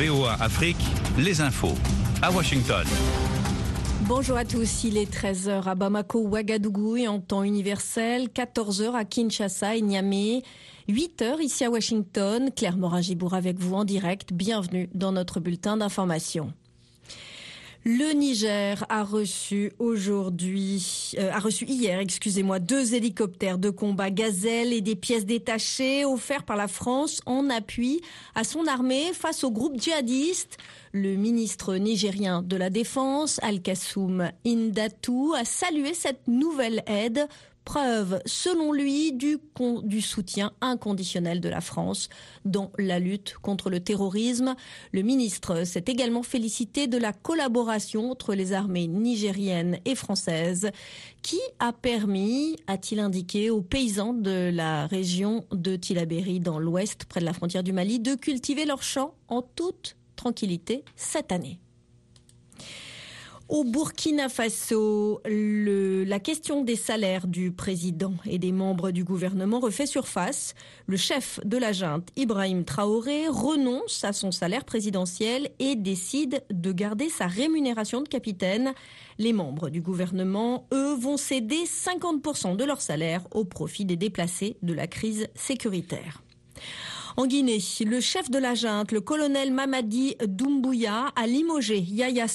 VOA Afrique, les infos. À Washington. Bonjour à tous, il est 13h à Bamako, Ouagadougou et en temps universel, 14h à Kinshasa et Niamey, 8h ici à Washington. Claire Morin-Gibourg avec vous en direct. Bienvenue dans notre bulletin d'information. Le Niger a reçu aujourd'hui, euh, a reçu hier, excusez-moi, deux hélicoptères de combat Gazelle et des pièces détachées offerts par la France en appui à son armée face au groupe djihadiste. Le ministre nigérien de la Défense, Al-Kassoum Indatu, a salué cette nouvelle aide preuve, selon lui, du, du, soutien inconditionnel de la France dans la lutte contre le terrorisme. Le ministre s'est également félicité de la collaboration entre les armées nigériennes et françaises qui a permis, a-t-il indiqué, aux paysans de la région de Tilaberi dans l'ouest, près de la frontière du Mali, de cultiver leurs champs en toute tranquillité cette année. Au Burkina Faso, la question des salaires du président et des membres du gouvernement refait surface. Le chef de la junte, Ibrahim Traoré, renonce à son salaire présidentiel et décide de garder sa rémunération de capitaine. Les membres du gouvernement, eux, vont céder 50% de leur salaire au profit des déplacés de la crise sécuritaire. En Guinée, le chef de la junte, le colonel Mamadi Doumbouya, a limogé Yaya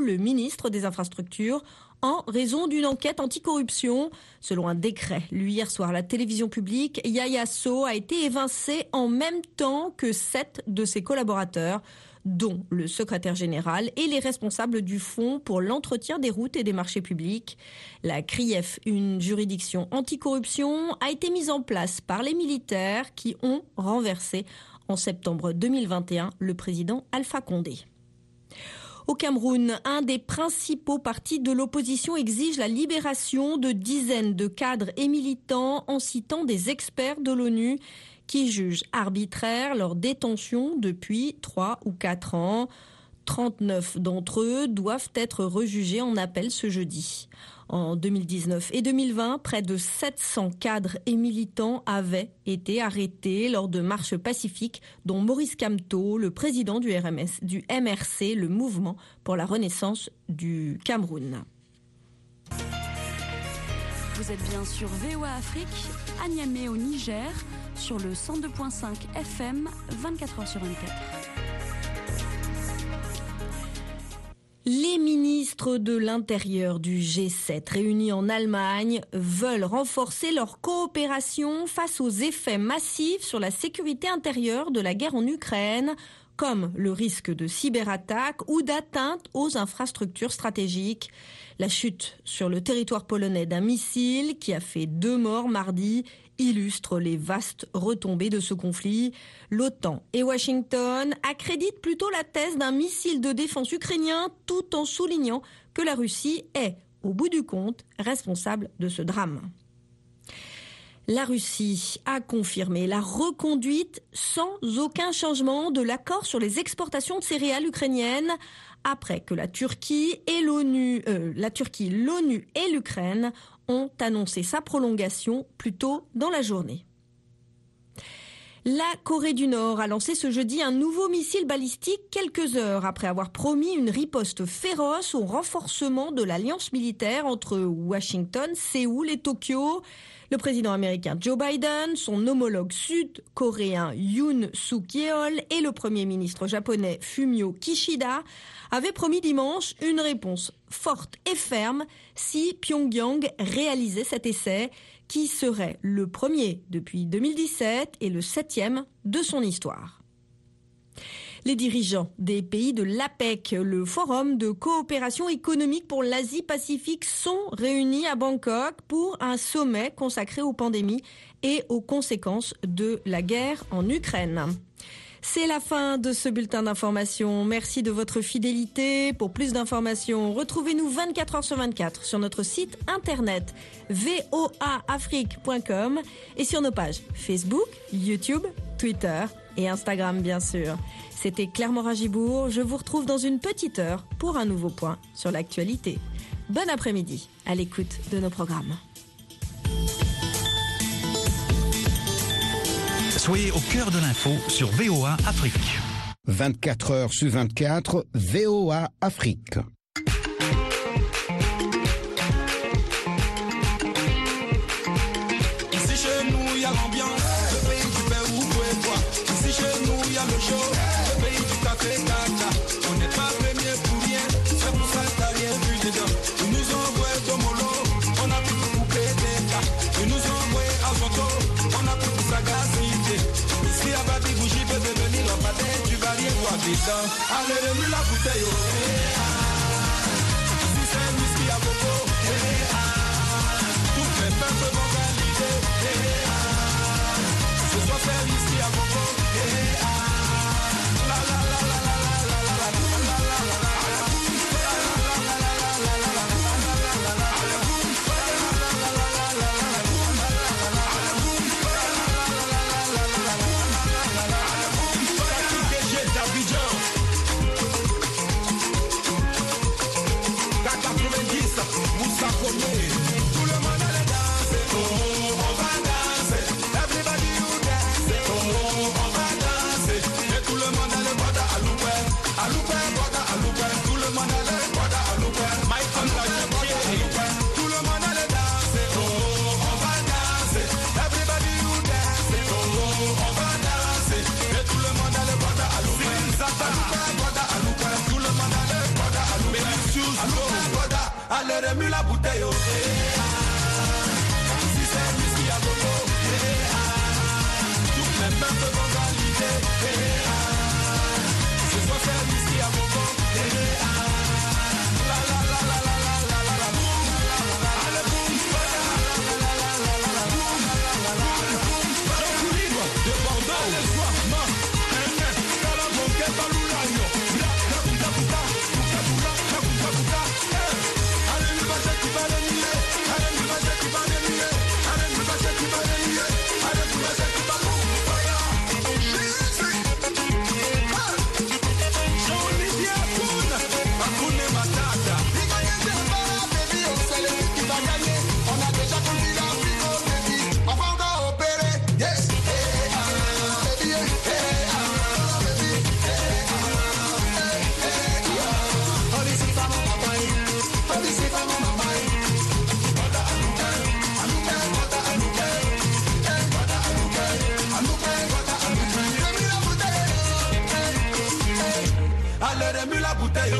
le ministre des Infrastructures, en raison d'une enquête anticorruption. Selon un décret lu hier soir à la télévision publique, Yaya So a été évincé en même temps que sept de ses collaborateurs dont le secrétaire général et les responsables du Fonds pour l'entretien des routes et des marchés publics. La CRIEF, une juridiction anticorruption, a été mise en place par les militaires qui ont renversé en septembre 2021 le président Alpha Condé. Au Cameroun, un des principaux partis de l'opposition exige la libération de dizaines de cadres et militants en citant des experts de l'ONU qui jugent arbitraire leur détention depuis 3 ou 4 ans. 39 d'entre eux doivent être rejugés en appel ce jeudi. En 2019 et 2020, près de 700 cadres et militants avaient été arrêtés lors de marches pacifiques, dont Maurice Kamto, le président du, RMS, du MRC, le mouvement pour la renaissance du Cameroun. Vous êtes bien sur VOA Afrique, à Niamey au Niger, sur le 102.5 FM, 24 h sur 24. Les ministres de l'Intérieur du G7 réunis en Allemagne veulent renforcer leur coopération face aux effets massifs sur la sécurité intérieure de la guerre en Ukraine, comme le risque de cyberattaque ou d'atteinte aux infrastructures stratégiques. La chute sur le territoire polonais d'un missile qui a fait deux morts mardi illustre les vastes retombées de ce conflit. L'OTAN et Washington accréditent plutôt la thèse d'un missile de défense ukrainien tout en soulignant que la Russie est, au bout du compte, responsable de ce drame. La Russie a confirmé la reconduite sans aucun changement de l'accord sur les exportations de céréales ukrainiennes après que la Turquie et l'ONU, euh, l'ONU et l'Ukraine ont annoncé sa prolongation plus tôt dans la journée. La Corée du Nord a lancé ce jeudi un nouveau missile balistique quelques heures après avoir promis une riposte féroce au renforcement de l'alliance militaire entre Washington, Séoul et Tokyo. Le président américain Joe Biden, son homologue sud-coréen Yoon Suk-yeol et le premier ministre japonais Fumio Kishida avaient promis dimanche une réponse forte et ferme si Pyongyang réalisait cet essai qui serait le premier depuis 2017 et le septième de son histoire. Les dirigeants des pays de l'APEC, le Forum de coopération économique pour l'Asie-Pacifique, sont réunis à Bangkok pour un sommet consacré aux pandémies et aux conséquences de la guerre en Ukraine. C'est la fin de ce bulletin d'information. Merci de votre fidélité. Pour plus d'informations, retrouvez-nous 24 heures sur 24 sur notre site internet voaafrique.com et sur nos pages Facebook, YouTube, Twitter et Instagram bien sûr. C'était Claire Morin-Gibourg. Je vous retrouve dans une petite heure pour un nouveau point sur l'actualité. Bon après-midi à l'écoute de nos programmes. Soyez au cœur de l'info sur VOA Afrique. 24 heures sur 24, VOA Afrique. Allez, remue la bouteille, oh. Remue la bouteille. oh. Ici, c'est à. Eh, ah. Toutes les meufs. Ce c'est.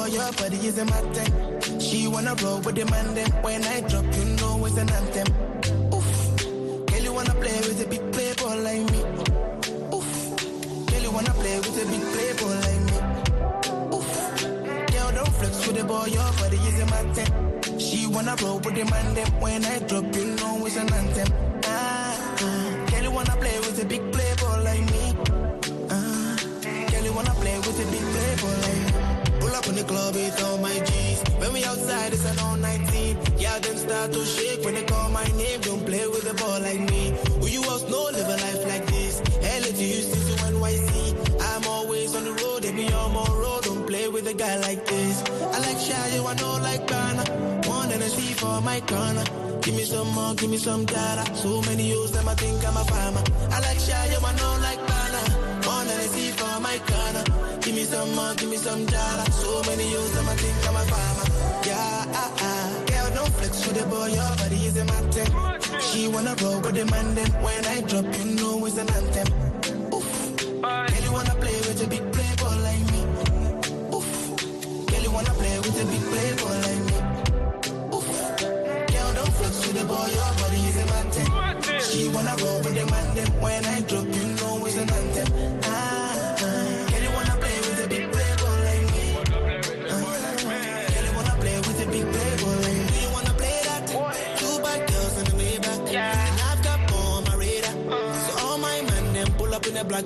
boy, your body is a thing. She wanna roll with the man, then when I drop, you know it's an anthem. Oof, girl, you wanna play with a big playboy like me. Oof, girl, you wanna play with a big playboy like me. Oof, girl, don't flex with the boy, your body is a thing. She wanna roll with the man, then when I drop, you know it's an anthem. Ah, ah, girl, you wanna play with a big We outside, it's an all 19. Yeah, them start to shake when they call my name. Don't play with a ball like me. Who you else know live a life like this? LA to Houston to NYC. I'm always on the road, they be on my road. Don't play with a guy like this. I like shy, you I know like Ghana. One a C for my corner. Give me some more, give me some data. So many years, them I think I'm a farmer. I like shy, you I know like Ghana. One a C for my corner me some more, give me some dollar. So many years, I'ma think I'm a farmer. Yeah, ah, ah. Girl, don't flex with the boy, your body is a matter. She wanna roll with the man, then when I drop, you know it's an anthem. Oof. Girl, you wanna play with a big playboy like me. Oof. Girl, you wanna play with a big playboy like me. Oof. Girl, don't flex with the boy, your body is a matter. She wanna roll with the man, then when I drop, you know it's an anthem. black